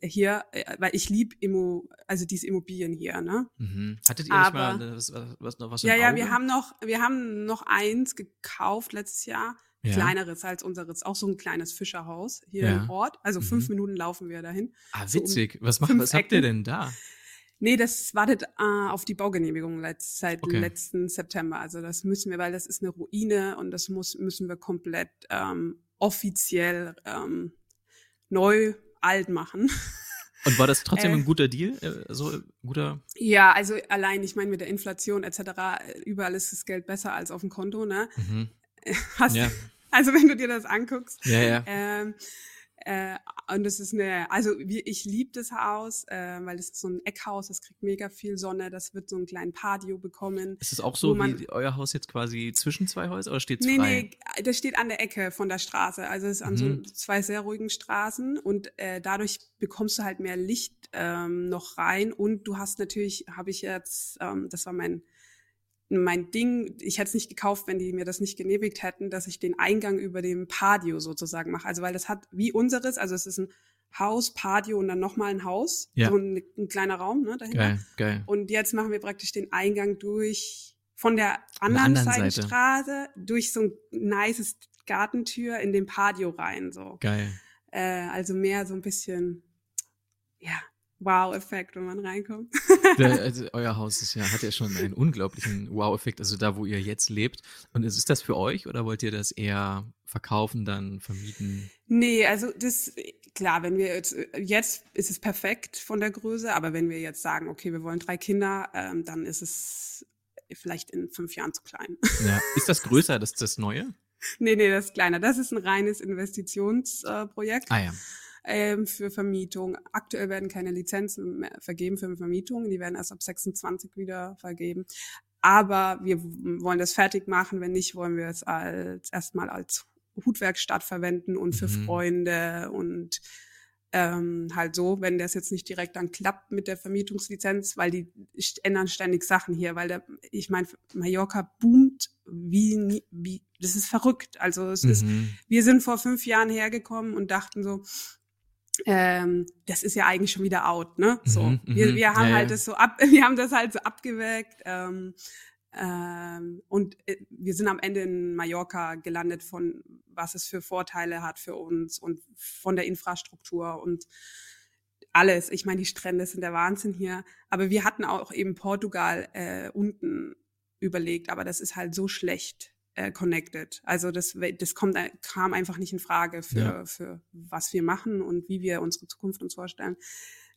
Hier, äh, weil ich lieb Immo, also diese Immobilien hier, ne? Mhm. Hattet ihr Aber, nicht mal was, was, noch was Ja, ja, wir haben noch, wir haben noch eins gekauft letztes Jahr. Ja. Kleineres als unseres, auch so ein kleines Fischerhaus hier ja. im Ort. Also mhm. fünf Minuten laufen wir dahin. Ah, witzig. So um was macht, was habt ihr denn da? Nee, das wartet äh, auf die Baugenehmigung letzt, seit okay. letzten September. Also das müssen wir, weil das ist eine Ruine und das muss, müssen wir komplett ähm, offiziell ähm, neu alt machen. Und war das trotzdem äh, ein guter Deal? Äh, so guter? Ja, also allein, ich meine, mit der Inflation etc., überall ist das Geld besser als auf dem Konto, ne? Mhm. Hast, ja. Also wenn du dir das anguckst. Ja, ja. Ähm, äh, und das ist eine, also wie, ich liebe das Haus, äh, weil es ist so ein Eckhaus, das kriegt mega viel Sonne, das wird so einen kleinen Patio bekommen. Ist es auch so man, wie euer Haus jetzt quasi zwischen zwei Häusern oder steht es nee, frei? Nee, das steht an der Ecke von der Straße. Also es ist an mhm. so zwei sehr ruhigen Straßen und äh, dadurch bekommst du halt mehr Licht ähm, noch rein und du hast natürlich, habe ich jetzt, ähm, das war mein mein Ding, ich hätte es nicht gekauft, wenn die mir das nicht genehmigt hätten, dass ich den Eingang über dem Patio sozusagen mache. Also weil das hat wie unseres, also es ist ein Haus, Patio und dann nochmal ein Haus, ja. so ein, ein, kleiner Raum ne, dahinter. Geil, geil. Und jetzt machen wir praktisch den Eingang durch von der anderen, anderen Seitenstraße durch so ein nices Gartentür in den Patio rein. So. Geil. Äh, also mehr so ein bisschen, ja, Wow-Effekt, wenn man reinkommt. Der, also euer Haus ist ja, hat ja schon einen unglaublichen Wow-Effekt, also da, wo ihr jetzt lebt. Und ist, ist das für euch oder wollt ihr das eher verkaufen, dann vermieten? Nee, also das, klar, wenn wir jetzt, jetzt ist es perfekt von der Größe, aber wenn wir jetzt sagen, okay, wir wollen drei Kinder, ähm, dann ist es vielleicht in fünf Jahren zu klein. Ja. Ist das größer, das, das Neue? Nee, nee, das ist kleiner. Das ist ein reines Investitionsprojekt. Äh, ah ja ähm, für Vermietung. Aktuell werden keine Lizenzen mehr vergeben für Vermietung. Die werden erst ab 26 wieder vergeben. Aber wir wollen das fertig machen. Wenn nicht, wollen wir es als erstmal als Hutwerkstatt verwenden und für mhm. Freunde und ähm, halt so, wenn das jetzt nicht direkt dann klappt mit der Vermietungslizenz, weil die ändern ständig Sachen hier, weil der, ich meine, Mallorca boomt wie, wie, das ist verrückt. Also es mhm. ist, wir sind vor fünf Jahren hergekommen und dachten so, ähm, das ist ja eigentlich schon wieder out, ne? So, mhm, wir, mhm. wir haben ja, halt ja. das so ab, wir haben das halt so abgeweckt ähm, ähm, und äh, wir sind am Ende in Mallorca gelandet von was es für Vorteile hat für uns und von der Infrastruktur und alles. Ich meine, die Strände sind der Wahnsinn hier, aber wir hatten auch eben Portugal äh, unten überlegt, aber das ist halt so schlecht äh, connected. Also das, das kommt, kam einfach nicht in Frage für, ja. für was wir machen und wie wir unsere Zukunft uns vorstellen.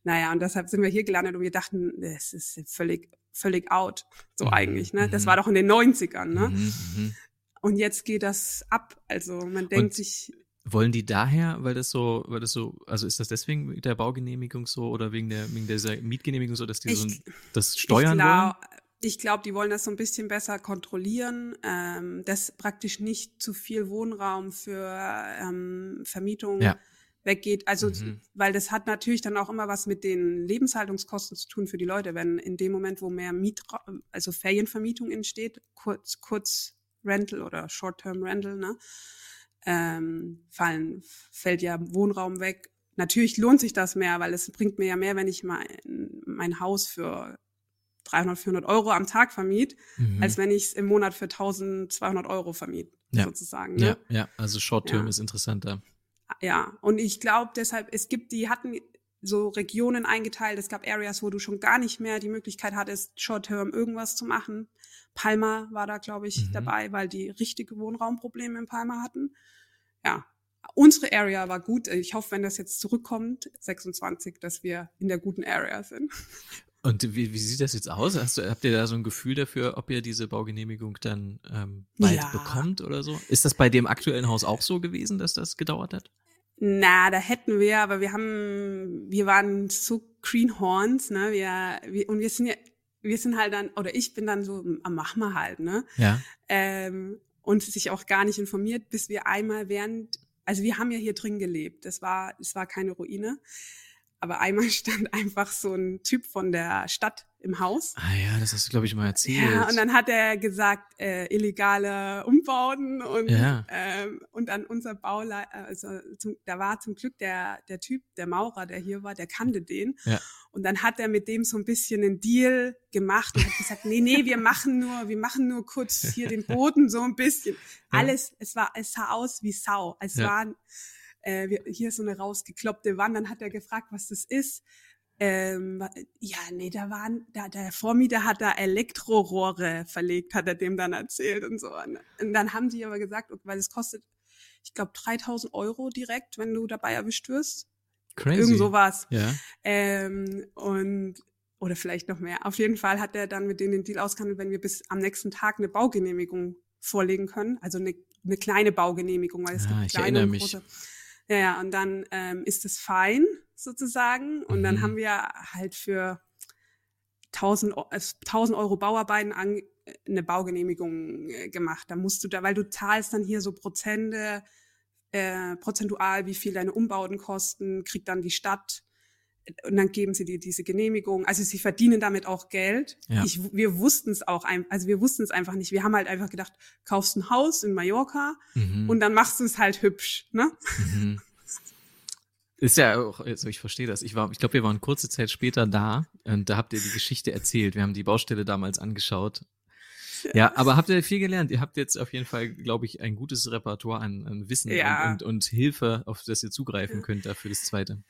Naja, und deshalb sind wir hier gelandet und wir dachten, das ist völlig, völlig out, so mhm. eigentlich. Ne? Das mhm. war doch in den 90ern. Ne? Mhm, mhm. Und jetzt geht das ab. Also man denkt und sich. Wollen die daher, weil das so, weil das so, also ist das deswegen mit der Baugenehmigung so oder wegen der wegen dieser Mietgenehmigung so, dass die ich, so das steuern ich glaub, wollen? Ich glaube, die wollen das so ein bisschen besser kontrollieren, ähm, dass praktisch nicht zu viel Wohnraum für ähm, Vermietung ja. weggeht. Also, mhm. weil das hat natürlich dann auch immer was mit den Lebenshaltungskosten zu tun für die Leute, wenn in dem Moment, wo mehr Mietra also Ferienvermietung entsteht, kurz, kurz Rental oder Short-Term Rental, ne, ähm, fallen, fällt ja Wohnraum weg. Natürlich lohnt sich das mehr, weil es bringt mir ja mehr, wenn ich mein, mein Haus für 300, 400 Euro am Tag vermiet, mhm. als wenn ich es im Monat für 1200 Euro vermiet, ja. sozusagen. Ne? Ja, ja, also Short-Term ja. ist interessanter. Ja, und ich glaube deshalb, es gibt, die hatten so Regionen eingeteilt, es gab Areas, wo du schon gar nicht mehr die Möglichkeit hattest, Short-Term irgendwas zu machen. Palma war da, glaube ich, mhm. dabei, weil die richtige Wohnraumprobleme in Palma hatten. Ja, unsere Area war gut. Ich hoffe, wenn das jetzt zurückkommt, 26, dass wir in der guten Area sind. Und wie, wie sieht das jetzt aus? Hast du, habt ihr da so ein Gefühl dafür, ob ihr diese Baugenehmigung dann ähm, bald ja. bekommt oder so? Ist das bei dem aktuellen Haus auch so gewesen, dass das gedauert hat? Na, da hätten wir, aber wir haben, wir waren so Greenhorns, ne? Wir, wir und wir sind ja, wir sind halt dann, oder ich bin dann so, am mach mal halt, ne? Ja. Ähm, und sich auch gar nicht informiert, bis wir einmal während, also wir haben ja hier drin gelebt. Das war, es war keine Ruine. Aber einmal stand einfach so ein Typ von der Stadt im Haus. Ah ja, das hast du, glaube ich, mal erzählt. Ja, und dann hat er gesagt, äh, illegale Umbauten und, ja. ähm, und dann unser Bauleiter, also zum, da war zum Glück der, der Typ, der Maurer, der hier war, der kannte den. Ja. Und dann hat er mit dem so ein bisschen einen Deal gemacht und hat gesagt, nee, nee, wir machen nur, wir machen nur kurz hier den Boden so ein bisschen. Ja. Alles, es war, es sah aus wie Sau. Es ja. waren, äh, wir, hier ist so eine rausgekloppte Wand. Dann hat er gefragt, was das ist. Ähm, ja, nee, da waren, da, der Vormieter hat da Elektrorohre verlegt, hat er dem dann erzählt und so. Und dann haben die aber gesagt, weil es kostet, ich glaube, 3000 Euro direkt, wenn du dabei erwischt wirst. Crazy. Irgend sowas. Ja. Ähm, und, oder vielleicht noch mehr. Auf jeden Fall hat er dann mit denen den Deal ausgehandelt, wenn wir bis am nächsten Tag eine Baugenehmigung vorlegen können. Also eine, eine kleine Baugenehmigung, weil es ja, gibt kleine und große. Mich. Ja, ja, und dann ähm, ist es fein sozusagen. Und mhm. dann haben wir halt für 1000, 1000 Euro Bauarbeiten an, äh, eine Baugenehmigung äh, gemacht. Da musst du da, weil du zahlst dann hier so Prozente, äh, prozentual, wie viel deine Umbauten kosten, kriegt dann die Stadt und dann geben sie dir diese Genehmigung. Also sie verdienen damit auch Geld. Ja. Ich, wir wussten es auch, also wir wussten es einfach nicht. Wir haben halt einfach gedacht, kaufst ein Haus in Mallorca mhm. und dann machst du es halt hübsch, ne? Mhm. Ist ja auch, also ich verstehe das. Ich war, ich glaube, wir waren kurze Zeit später da und da habt ihr die Geschichte erzählt. Wir haben die Baustelle damals angeschaut. Ja, ja aber habt ihr viel gelernt? Ihr habt jetzt auf jeden Fall, glaube ich, ein gutes Repertoire an, an Wissen ja. und, und, und Hilfe, auf das ihr zugreifen könnt dafür das zweite.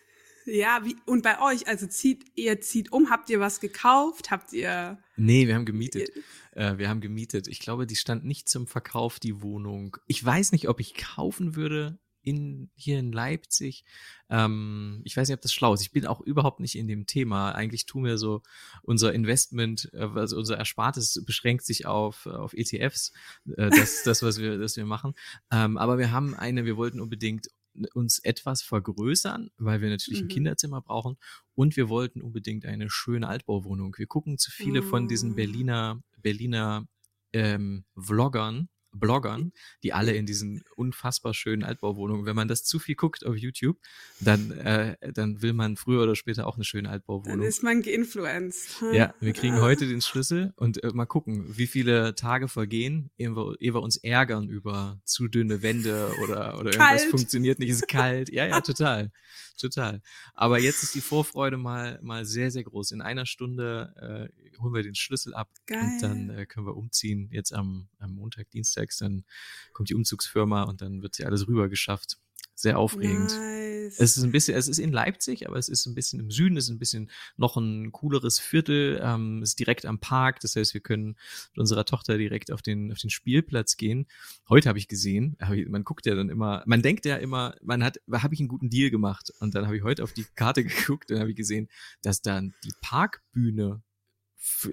Ja, wie, und bei euch, also zieht, ihr zieht um, habt ihr was gekauft? Habt ihr. Nee, wir haben gemietet. Äh, wir haben gemietet. Ich glaube, die stand nicht zum Verkauf, die Wohnung. Ich weiß nicht, ob ich kaufen würde in, hier in Leipzig. Ähm, ich weiß nicht, ob das schlau ist. Ich bin auch überhaupt nicht in dem Thema. Eigentlich tun wir so unser Investment, äh, also unser Erspartes beschränkt sich auf, auf ETFs, äh, das, das, was wir, das wir machen. Ähm, aber wir haben eine, wir wollten unbedingt uns etwas vergrößern, weil wir natürlich mhm. ein Kinderzimmer brauchen und wir wollten unbedingt eine schöne Altbauwohnung. Wir gucken zu viele mhm. von diesen mm. Berliner Berliner ähm, Vloggern Bloggern, die alle in diesen unfassbar schönen Altbauwohnungen, wenn man das zu viel guckt auf YouTube, dann, äh, dann will man früher oder später auch eine schöne Altbauwohnung. Dann ist man geinfluenced. Hm? Ja, wir kriegen heute den Schlüssel und äh, mal gucken, wie viele Tage vergehen, ehe wir, ehe wir uns ärgern über zu dünne Wände oder, oder irgendwas funktioniert nicht, ist kalt. Ja, ja, total. Total. Aber jetzt ist die Vorfreude mal, mal sehr, sehr groß. In einer Stunde äh, holen wir den Schlüssel ab Geil. und dann äh, können wir umziehen. Jetzt am, am Montag, Dienstags, dann kommt die Umzugsfirma und dann wird sie alles rüber geschafft. Sehr aufregend. Nice. Es ist ein bisschen, es ist in Leipzig, aber es ist ein bisschen im Süden, es ist ein bisschen noch ein cooleres Viertel, ähm, ist direkt am Park. Das heißt, wir können mit unserer Tochter direkt auf den, auf den Spielplatz gehen. Heute habe ich gesehen, hab ich, man guckt ja dann immer, man denkt ja immer, man hat, habe ich einen guten Deal gemacht. Und dann habe ich heute auf die Karte geguckt und habe ich gesehen, dass dann die Parkbühne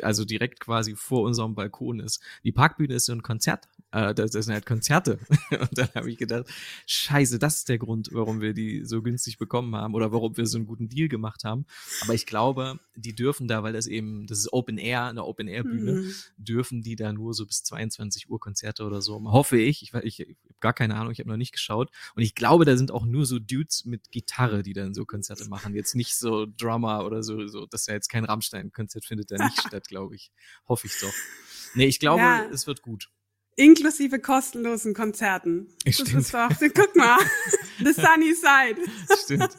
also direkt quasi vor unserem Balkon ist. Die Parkbühne ist so ein Konzert, äh, das, das sind halt Konzerte. Und dann habe ich gedacht, scheiße, das ist der Grund, warum wir die so günstig bekommen haben oder warum wir so einen guten Deal gemacht haben. Aber ich glaube, die dürfen da, weil das eben, das ist Open Air, eine Open Air Bühne, mhm. dürfen die da nur so bis 22 Uhr Konzerte oder so. Hoffe ich. Ich, ich, ich habe gar keine Ahnung, ich habe noch nicht geschaut. Und ich glaube, da sind auch nur so Dudes mit Gitarre, die dann so Konzerte machen. Jetzt nicht so Drummer oder so, so dass ja jetzt kein Rammstein-Konzert findet da nicht statt, glaube ich. Hoffe ich doch. Nee, ich glaube, ja. es wird gut. Inklusive kostenlosen Konzerten. Das Stimmt. ist doch, guck mal, the sunny side. Stimmt.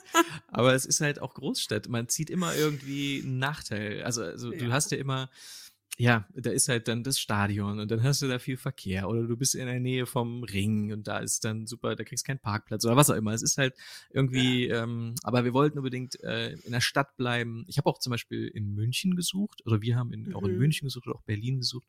Aber es ist halt auch Großstadt. Man zieht immer irgendwie einen Nachteil. Also, also ja. du hast ja immer, ja, da ist halt dann das Stadion und dann hast du da viel Verkehr oder du bist in der Nähe vom Ring und da ist dann super, da kriegst keinen Parkplatz oder was auch immer. Es ist halt irgendwie, ja. ähm, aber wir wollten unbedingt äh, in der Stadt bleiben. Ich habe auch zum Beispiel in München gesucht oder wir haben in, mhm. auch in mhm. München gesucht oder auch Berlin gesucht.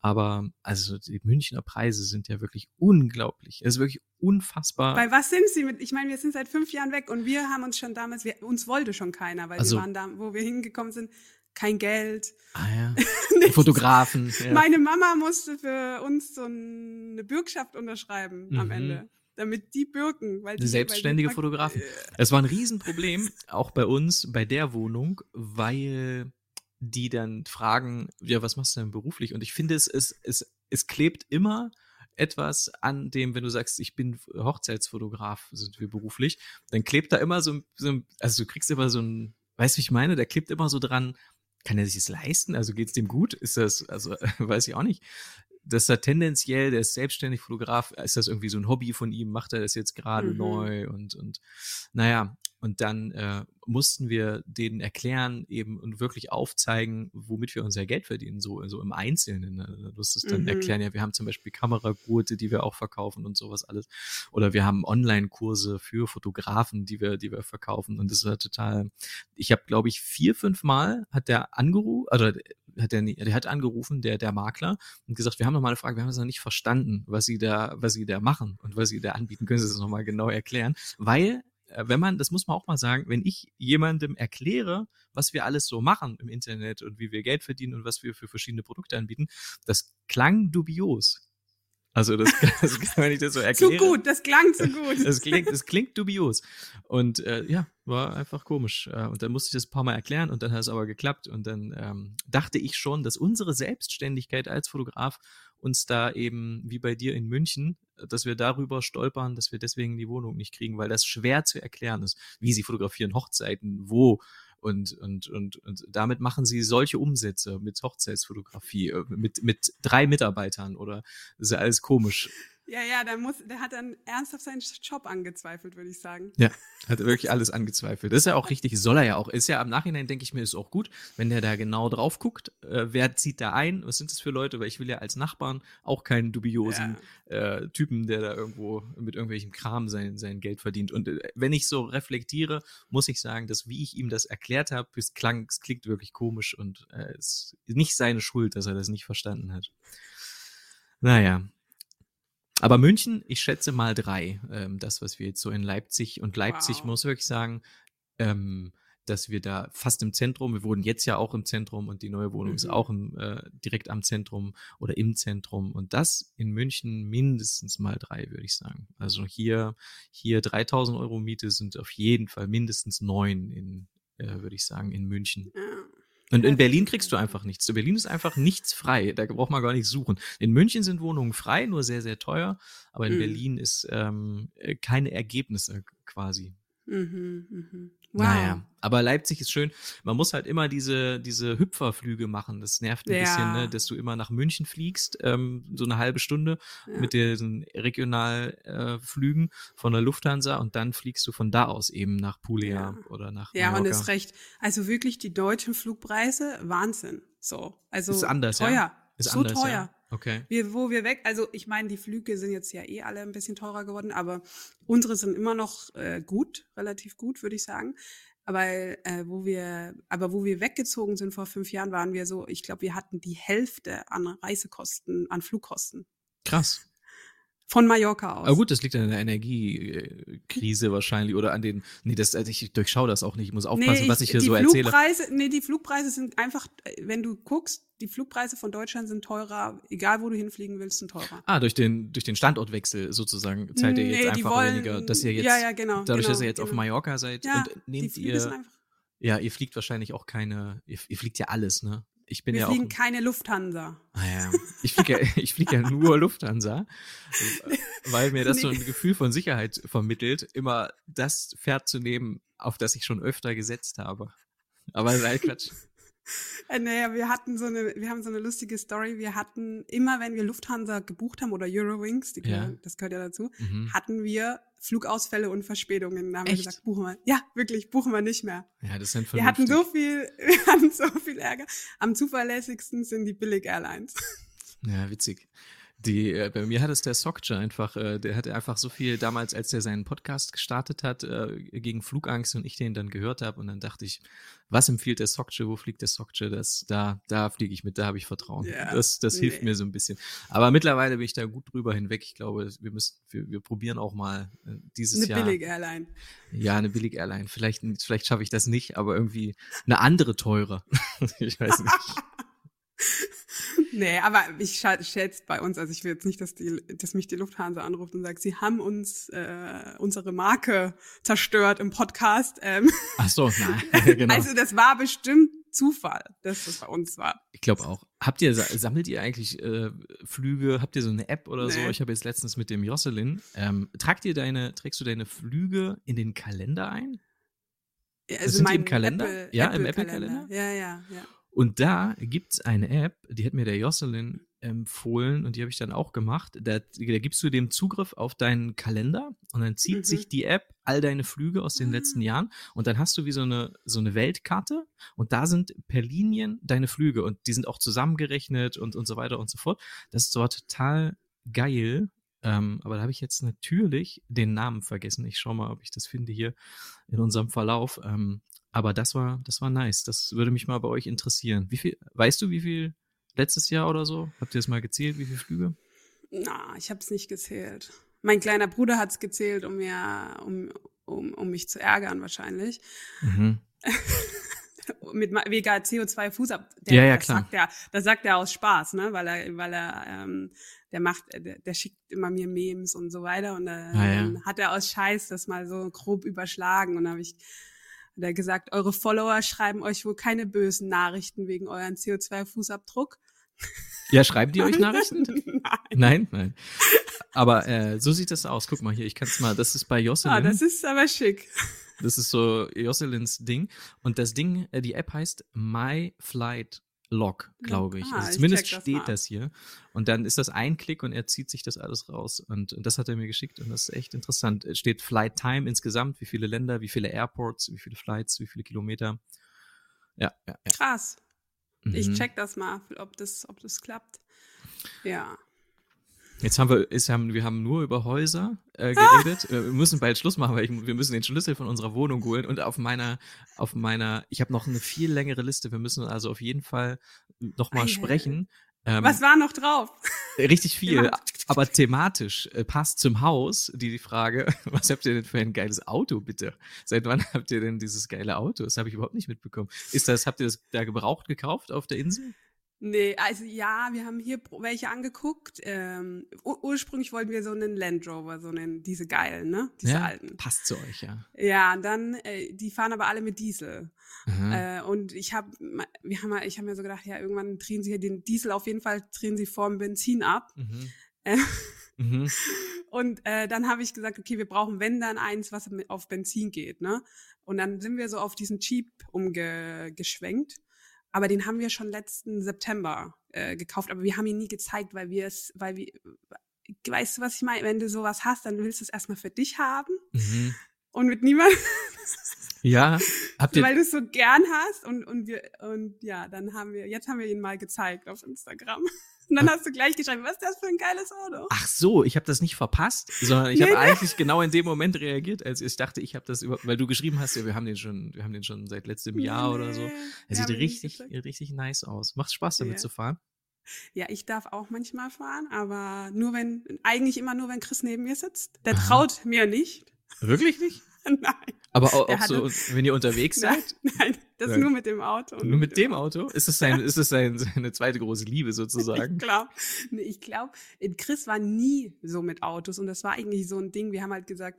Aber also die Münchner Preise sind ja wirklich unglaublich. Es ist wirklich unfassbar. Bei was sind sie mit? Ich meine, wir sind seit fünf Jahren weg und wir haben uns schon damals, wir, uns wollte schon keiner, weil also, wir waren da, wo wir hingekommen sind, kein Geld. Ah ja. Fotografen. Ja. Meine Mama musste für uns so eine Bürgschaft unterschreiben mhm. am Ende damit die bürgen. Weil die, selbstständige Fotografin. Es war ein Riesenproblem, auch bei uns, bei der Wohnung, weil die dann fragen, ja, was machst du denn beruflich? Und ich finde, es, es, es, es klebt immer etwas an dem, wenn du sagst, ich bin Hochzeitsfotograf, sind wir beruflich, dann klebt da immer so, so also du kriegst immer so ein, weißt du, wie ich meine, da klebt immer so dran, kann er sich das leisten? Also geht es dem gut? Ist das, also weiß ich auch nicht. Dass er tendenziell, der ist selbstständig Fotograf, ist das irgendwie so ein Hobby von ihm, macht er das jetzt gerade mhm. neu und, und naja, und dann äh, mussten wir denen erklären eben und wirklich aufzeigen, womit wir unser Geld verdienen, so, so im Einzelnen. Ne? Du musst es dann mhm. erklären, ja, wir haben zum Beispiel Kameragurte, die wir auch verkaufen und sowas alles. Oder wir haben Online-Kurse für Fotografen, die wir, die wir verkaufen. Und das war total, ich habe, glaube ich, vier, fünf Mal hat der angerufen, oder hat der, der hat angerufen, der, der Makler, und gesagt, wir haben noch mal eine Frage, wir haben es noch nicht verstanden, was sie da, was sie da machen und was sie da anbieten. Können Sie das noch mal genau erklären? Weil wenn man, das muss man auch mal sagen, wenn ich jemandem erkläre, was wir alles so machen im Internet und wie wir Geld verdienen und was wir für verschiedene Produkte anbieten, das klang dubios. Also das, das wenn ich das so erkläre. Zu gut, das klang zu gut. Das klingt, das klingt dubios. Und äh, ja, war einfach komisch. Äh, und dann musste ich das ein paar Mal erklären und dann hat es aber geklappt. Und dann ähm, dachte ich schon, dass unsere Selbstständigkeit als Fotograf uns da eben, wie bei dir in München, dass wir darüber stolpern, dass wir deswegen die Wohnung nicht kriegen, weil das schwer zu erklären ist, wie sie fotografieren Hochzeiten, wo und, und, und, und damit machen sie solche Umsätze mit Hochzeitsfotografie, äh, mit, mit drei Mitarbeitern oder ist ja alles komisch. Ja, ja, der, muss, der hat dann ernsthaft seinen Job angezweifelt, würde ich sagen. Ja, hat wirklich alles angezweifelt. Das ist ja auch richtig, soll er ja auch. Ist ja im Nachhinein, denke ich mir, ist auch gut, wenn der da genau drauf guckt. Äh, wer zieht da ein? Was sind das für Leute? Weil ich will ja als Nachbarn auch keinen dubiosen ja. äh, Typen, der da irgendwo mit irgendwelchem Kram sein, sein Geld verdient. Und äh, wenn ich so reflektiere, muss ich sagen, dass wie ich ihm das erklärt habe, es klang, es klingt wirklich komisch und äh, es ist nicht seine Schuld, dass er das nicht verstanden hat. Naja, aber München, ich schätze mal drei. Ähm, das, was wir jetzt so in Leipzig und Leipzig, wow. muss wirklich sagen, ähm, dass wir da fast im Zentrum, wir wohnen jetzt ja auch im Zentrum und die neue Wohnung mhm. ist auch im, äh, direkt am Zentrum oder im Zentrum. Und das in München mindestens mal drei, würde ich sagen. Also hier, hier 3000 Euro Miete sind auf jeden Fall mindestens neun in, äh, würde ich sagen, in München. Und in Berlin kriegst du einfach nichts. In Berlin ist einfach nichts frei. Da braucht man gar nichts suchen. In München sind Wohnungen frei, nur sehr, sehr teuer. Aber in mhm. Berlin ist ähm, äh, keine Ergebnisse quasi. Mhm, mhm. Wow. Naja, aber Leipzig ist schön. Man muss halt immer diese, diese Hüpferflüge machen. Das nervt ein ja. bisschen, ne? dass du immer nach München fliegst, ähm, so eine halbe Stunde ja. mit diesen Regionalflügen äh, von der Lufthansa und dann fliegst du von da aus eben nach Puglia ja. oder nach Ja, Mallorca. und ist recht. Also wirklich die deutschen Flugpreise, Wahnsinn. So, also ist anders, teuer. Ja. Ist so anders, teuer. Okay. Wir, wo wir weg, also ich meine, die Flüge sind jetzt ja eh alle ein bisschen teurer geworden, aber unsere sind immer noch äh, gut, relativ gut, würde ich sagen. Aber äh, wo wir, aber wo wir weggezogen sind vor fünf Jahren, waren wir so, ich glaube, wir hatten die Hälfte an Reisekosten, an Flugkosten. Krass. Von Mallorca aus. Aber gut, das liegt an der Energiekrise wahrscheinlich oder an den. Nee, das, also ich durchschaue das auch nicht. Ich muss aufpassen, Nee, was ich hier die so Flugpreise, erzähle. Nee, die Flugpreise sind einfach, wenn du guckst, die Flugpreise von Deutschland sind teurer, egal wo du hinfliegen willst, sind teurer. Ah, durch den, durch den Standortwechsel sozusagen zahlt ihr jetzt die einfach wollen- weniger, dass ihr jetzt, ja, ja, genau, dadurch, dass genau, ihr jetzt auf genau. Mallorca seid Ja, und die nehmt sind ihr, einfach. ja, ihr fliegt wahrscheinlich auch keine, ihr, ihr fliegt ja alles, ne? Ich bin Wir ja auch, fliegen keine Lufthansa. ah, ja, ich fliege ja, ich flieg ja nur Lufthansa, weil mir das so ein Gefühl von Sicherheit vermittelt, immer das Pferd zu nehmen, auf das ich schon öfter gesetzt habe. Aber nein, Quatsch. Äh, naja, wir hatten so eine, wir haben so eine lustige Story. Wir hatten immer, wenn wir Lufthansa gebucht haben oder Eurowings, die Ja. das gehört ja dazu, Mhm. hatten wir Flugausfälle und Verspätungen. Da haben Echt? wir gesagt, buchen wir. Ja, wirklich, buchen wir nicht mehr. Ja, das sind Wir hatten so viel, wir hatten so viel Ärger. Am zuverlässigsten sind die Billig Airlines. Ja, witzig. Die, äh, bei mir hat es der Sokja einfach, äh, der hatte einfach so viel damals, als er seinen Podcast gestartet hat, äh, gegen Flugangst und ich den dann gehört habe und dann dachte ich, was empfiehlt der Sokja, wo fliegt der Sokja, das, da, da fliege ich mit, da habe ich Vertrauen. Ja, das das hilft nee. mir so ein bisschen. Aber mittlerweile bin ich da gut drüber hinweg. Ich glaube, wir müssen, wir, wir probieren auch mal äh, dieses Eine Jahr. Billig Airline. Ja, eine billig Airline. Vielleicht, vielleicht schaffe ich das nicht, aber irgendwie eine andere teure. ich weiß nicht. Nee, aber ich schätze bei uns, also ich will jetzt nicht, dass, die, dass mich die Lufthansa anruft und sagt, sie haben uns äh, unsere Marke zerstört im Podcast. Ähm, Ach so, nein, genau. Also das war bestimmt Zufall, dass das bei uns war. Ich glaube auch. Habt ihr, sammelt ihr eigentlich äh, Flüge? Habt ihr so eine App oder so? Nee. Ich habe jetzt letztens mit dem Jocelyn. Ähm, tragt ihr deine, trägst du deine Flüge in den Kalender ein? Ja, sind die im Kalender? Apple, Ja, im Apple-Kalender. Apple-Kalender? Ja, ja, ja. Und da gibt's eine App, die hat mir der Jocelyn empfohlen und die habe ich dann auch gemacht. Da, da gibst du dem Zugriff auf deinen Kalender und dann zieht Mhm. sich die App all deine Flüge aus den Ah. letzten Jahren und dann hast du wie so eine, so eine Weltkarte und da sind per Linien deine Flüge und die sind auch zusammengerechnet und, und so weiter und so fort. Das ist dort total geil. Ähm, aber da habe ich jetzt natürlich den Namen vergessen. Ich schau mal, ob ich das finde hier in unserem Verlauf. Ähm, aber das war, das war nice. Das würde mich mal bei euch interessieren. Wie viel, weißt du, wie viel letztes Jahr oder so? Habt ihr das mal gezählt, wie viele Flüge? Na, ich habe es nicht gezählt. Mein kleiner Bruder hat es gezählt, um mir, um, um, um mich zu ärgern wahrscheinlich. Mhm. Mit wegen CO2-Fußab. Ja, ja, das klar. Sagt er, das sagt er aus Spaß, ne? Weil er, weil er, ähm, der macht, der, der schickt immer mir Memes und so weiter und dann Ah, ja. hat er aus Scheiß das mal so grob überschlagen und dann habe ich hat er gesagt, eure Follower schreiben euch wohl keine bösen Nachrichten wegen euren CO2-Fußabdruck. Ja, schreiben die euch Nachrichten? Nein. Nein, nein. Aber äh, so sieht das aus. Guck mal hier, ich kann es mal, das ist bei Jocelyn. Ah, das ist aber schick. Das ist so Jocelins Ding. Und das Ding, äh, die App heißt My Flight Log, glaube ich. Ah, also ich zumindest check das steht mal. das hier. Und dann ist das ein Klick und er zieht sich das alles raus. Und, und das hat er mir geschickt und das ist echt interessant. Es steht Flight Time insgesamt, wie viele Länder, wie viele Airports, wie viele Flights, wie viele Kilometer. Ja, ja, ja. Krass. Ich Mhm. check das mal, ob das, ob das klappt. Ja. Jetzt haben wir, ist, haben, wir haben nur über Häuser äh, geredet. Äh, Wir müssen bald Schluss machen, weil ich, wir müssen den Schlüssel von unserer Wohnung holen. Und auf meiner, auf meiner, ich habe noch eine viel längere Liste. Wir müssen also auf jeden Fall noch mal Ei, ei, sprechen. Ähm, Was war noch drauf? richtig viel, aber thematisch äh, passt zum Haus die, die Frage, was habt ihr denn für ein geiles Auto, bitte? Seit wann habt ihr denn dieses geile Auto? Das habe ich überhaupt nicht mitbekommen. Ist das, habt ihr das da gebraucht gekauft auf der Insel? Nee, also ja, wir haben hier welche angeguckt. Ähm, ur ursprünglich wollten wir so einen Land Rover, so einen, diese geilen, ne? Diese ja, alten. passt zu euch, ja. Ja, und dann, äh, die fahren aber alle mit Diesel. Aha. Äh, und ich habe, wir haben, ja- ich habe mir so gedacht, ja, irgendwann drehen sie hier den Diesel auf jeden Fall, drehen sie vorm Benzin ab. Mhm. Äh, Mhm. Und äh, dann habe ich gesagt, okay, wir brauchen, wenn dann eins, was auf Benzin geht, ne? Und dann sind wir so auf diesen Jeep umgeschwenkt. Aber den haben wir schon letzten September äh, gekauft, aber wir haben ihn nie gezeigt, weil wir es, weil wir, weißt du, was ich meine? Wenn du sowas hast, dann willst du es erstmal für dich haben Mhm. und mit niemandem, Ja, habt ihr, weil du es so gern hast und und wir und ja, dann haben wir, jetzt haben wir ihn mal gezeigt auf Instagram. Und dann hast du gleich geschrieben, was ist das für ein geiles Auto? Ach so, ich habe das nicht verpasst, sondern ich Nee, habe nee. eigentlich genau in dem Moment reagiert, als ich dachte, ich habe das über, weil du geschrieben hast, ja, wir haben den schon, wir haben den schon seit letztem Jahr oder so. Nee, Er sieht richtig, richtig nice aus. Macht Spaß damit zu fahren. Ja, ich darf auch manchmal fahren, aber nur wenn, eigentlich immer nur, wenn Chris neben mir sitzt. Der Aha. traut mir nicht. Wirklich nicht? Nein, Aber auch, auch so, wenn ihr unterwegs nein, seid? nein, das Nein. nur mit dem Auto. Nur mit dem Auto? Ist es sein, ist es sein, seine zweite große Liebe sozusagen? Ich glaube, ich glaube, Chris war nie so mit Autos und das war eigentlich so ein Ding. Wir haben halt gesagt,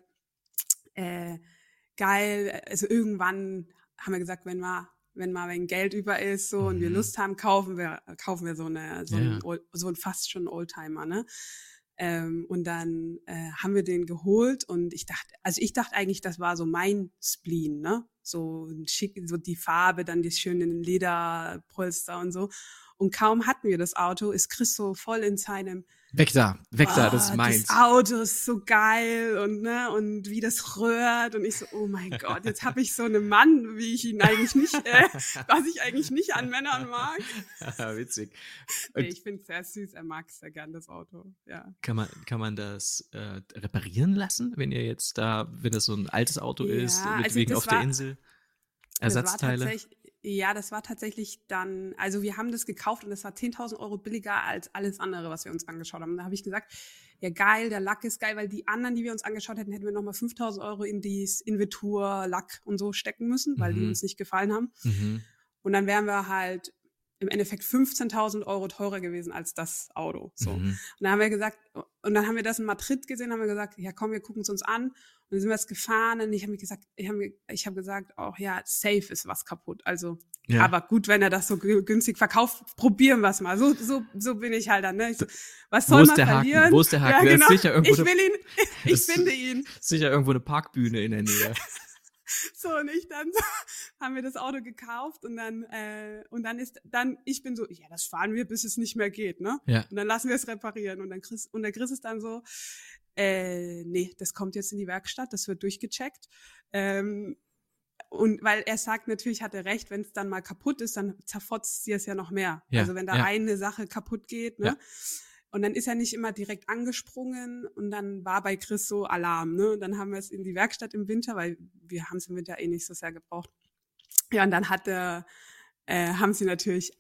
äh, geil, also irgendwann haben wir gesagt, wenn mal, wenn mal wenn Geld über ist so und wir Mhm. Lust haben, kaufen wir, kaufen wir so eine, so, Ja. ein, so ein fast schon Oldtimer, ne? Ähm, und dann äh, haben wir den geholt und ich dachte, also ich dachte eigentlich, das war so mein Spleen, ne? So schick, so die Farbe, dann die schönen Lederpolster und so. Und kaum hatten wir das Auto, ist Chris so voll in seinem Weg da, weg da, das "Ah, ist meins. Das Auto ist so geil und ne und wie das rührt und ich so oh mein Gott jetzt habe ich so einen Mann wie ich ihn eigentlich nicht äh, was ich eigentlich nicht an Männern mag Witzig. nee, ich finde es sehr süß er mag sehr gern das Auto ja kann man, kann man das äh, reparieren lassen, wenn ihr jetzt da, wenn das so ein altes Auto Ja, ist, also wegen das auf der war- Insel? Das war Ersatzteile? Ja, das war tatsächlich dann, also wir haben das gekauft und das war 10.000 Euro billiger als alles andere, was wir uns angeschaut haben. Da habe ich gesagt, ja geil, der Lack ist geil, weil die anderen, die wir uns angeschaut hätten, hätten wir nochmal 5.000 Euro in dieses Inventur, Lack und so stecken müssen, weil die Mhm. uns nicht gefallen haben. Mhm. Und dann wären wir halt im Endeffekt 15.000 Euro teurer gewesen als das Auto. So. Mhm. Und dann haben wir gesagt, und dann haben wir das in Madrid gesehen, haben wir gesagt, ja komm, wir gucken es uns an. Und dann sind wir es gefahren und ich habe mir gesagt, ich habe ich hab gesagt, auch ja, safe ist was kaputt. Also, Ja. aber gut, wenn er das so gü- günstig verkauft, probieren wir es mal. So, so, so bin ich halt dann. Ne? Ich so, was soll man der Haken? verlieren? Wo ist der Haken? Ja, genau. sicher irgendwo ich will ihn, ich Das- finde ihn. Sicher irgendwo eine Parkbühne in der Nähe. So und ich dann so, haben wir das Auto gekauft und dann äh, und dann ist dann ich bin so ja das fahren wir bis es nicht mehr geht ne Ja. und dann lassen wir es reparieren und dann Chris und der Chris ist dann so äh, nee das kommt jetzt in die Werkstatt das wird durchgecheckt ähm, und weil er sagt natürlich hat er recht wenn es dann mal kaputt ist dann zerfotzt sie es ja noch mehr Ja, also wenn da ja. eine Sache kaputt geht ne Ja. und dann ist er nicht immer direkt angesprungen und dann war bei Chris so Alarm, ne? Und dann haben wir es in die Werkstatt im Winter, weil wir haben es im Winter eh nicht so sehr gebraucht. Ja, und dann hat er, äh, haben sie natürlich,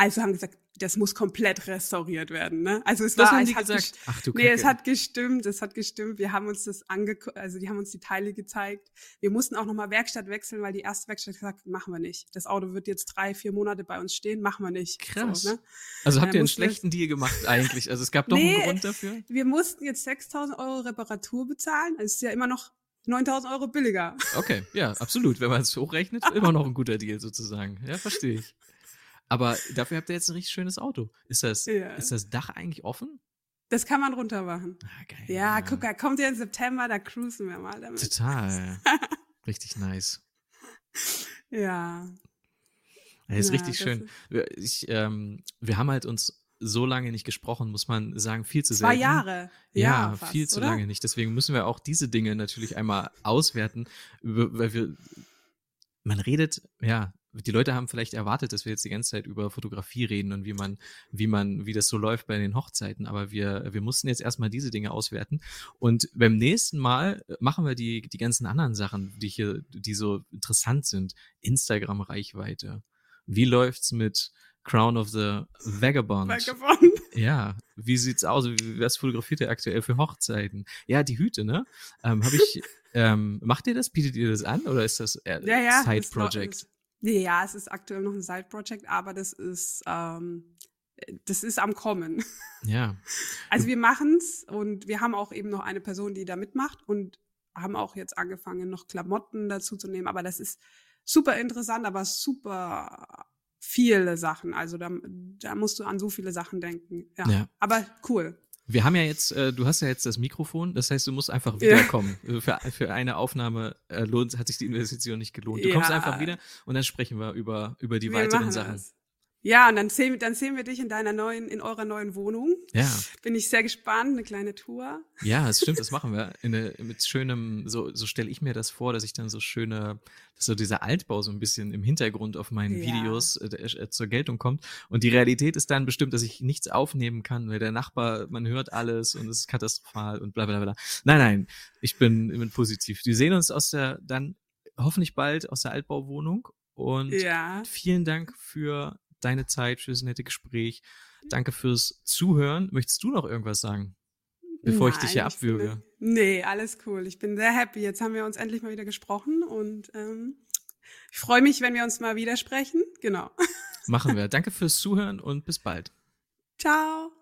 also haben gesagt, das muss komplett restauriert werden, ne? Also es Das war, es hat gesagt. gest- Ach du Nee, Kacke. es hat gestimmt, es hat gestimmt. Wir haben uns das angeguckt, also die haben uns die Teile gezeigt. Wir mussten auch nochmal Werkstatt wechseln, weil die erste Werkstatt gesagt, machen wir nicht. Das Auto wird jetzt drei, vier Monate bei uns stehen, machen wir nicht. Krass. So, ne? also habt ihr einen schlechten Deal gemacht eigentlich? Also es gab doch Nee. einen Grund dafür? Wir mussten jetzt 6.000 Euro Reparatur bezahlen. Das ist ja immer noch 9.000 Euro billiger. Okay, ja, absolut. Wenn man es hochrechnet, immer noch ein guter Deal sozusagen. Ja, verstehe ich. Aber dafür habt ihr jetzt ein richtig schönes Auto. Ist das, Ja. ist das Dach eigentlich offen? Das kann man runter machen. Ah, geil. Ja, guck, er kommt ja im September, da cruisen wir mal damit. Total. Richtig nice. Ja. Ja, ist Ja, richtig das schön. Wir- Ich, ähm, wir haben halt uns so lange nicht gesprochen, muss man sagen, viel zu Zwei selten. Jahre. Ja, fast, viel zu oder? lange nicht. Deswegen müssen wir auch diese Dinge natürlich einmal auswerten, weil wir, man redet, ja, die Leute haben vielleicht erwartet, dass wir jetzt die ganze Zeit über Fotografie reden und wie man, wie man, wie das so läuft bei den Hochzeiten. Aber wir, wir mussten jetzt erstmal diese Dinge auswerten. Und beim nächsten Mal machen wir die, die ganzen anderen Sachen, die hier, die so interessant sind. Instagram-Reichweite. Wie läuft's mit Crown of the Vagabond? Vagabond. Ja, wie sieht's aus? Was fotografiert ihr aktuell für Hochzeiten? Ja, die Hüte, ne? Ähm, hab ich, ähm, macht ihr das? Bietet ihr das an oder ist das eher Ja, ja. Side Project? Ja, es ist aktuell noch ein Side-Project, aber das ist, ähm, das ist am Kommen. Ja. Also wir machen's und wir haben auch eben noch eine Person, die da mitmacht und haben auch jetzt angefangen, noch Klamotten dazu zu nehmen. Aber das ist super interessant, aber super viele Sachen. Also da, da musst du an so viele Sachen denken. Ja. Ja. Aber cool. Wir haben ja jetzt, äh, du hast ja jetzt das Mikrofon, das heißt, du musst einfach Ja. wiederkommen. Also Für, für eine Aufnahme äh, lohnt, hat sich die Investition nicht gelohnt. Du kommst Ja. einfach wieder und dann sprechen wir über, über die wir weiteren Sachen. das. Ja, und dann sehen, dann sehen wir dich in deiner neuen, in eurer neuen Wohnung. Ja. Bin ich sehr gespannt, eine kleine Tour. Ja, das stimmt, das machen wir. Eine, mit schönem, so, so stelle ich mir das vor, dass ich dann so schöne, dass so dieser Altbau so ein bisschen im Hintergrund auf meinen Ja. Videos äh, äh, zur Geltung kommt. Und die Realität ist dann bestimmt, dass ich nichts aufnehmen kann, weil der Nachbar, man hört alles und es ist katastrophal und bla bla bla. Nein, nein, ich bin, ich bin positiv. Wir sehen uns aus der, dann hoffentlich bald aus der Altbauwohnung. Und Ja. vielen Dank für deine Zeit, für das nette Gespräch. Danke fürs Zuhören. Möchtest du noch irgendwas sagen? Bevor ich dich hier Nein, abwürge. nee, alles cool. Ich bin sehr happy. Jetzt haben wir uns endlich mal wieder gesprochen und ähm, ich freue mich, wenn wir uns mal wieder sprechen. Genau. Machen wir. Danke fürs Zuhören und bis bald. Ciao.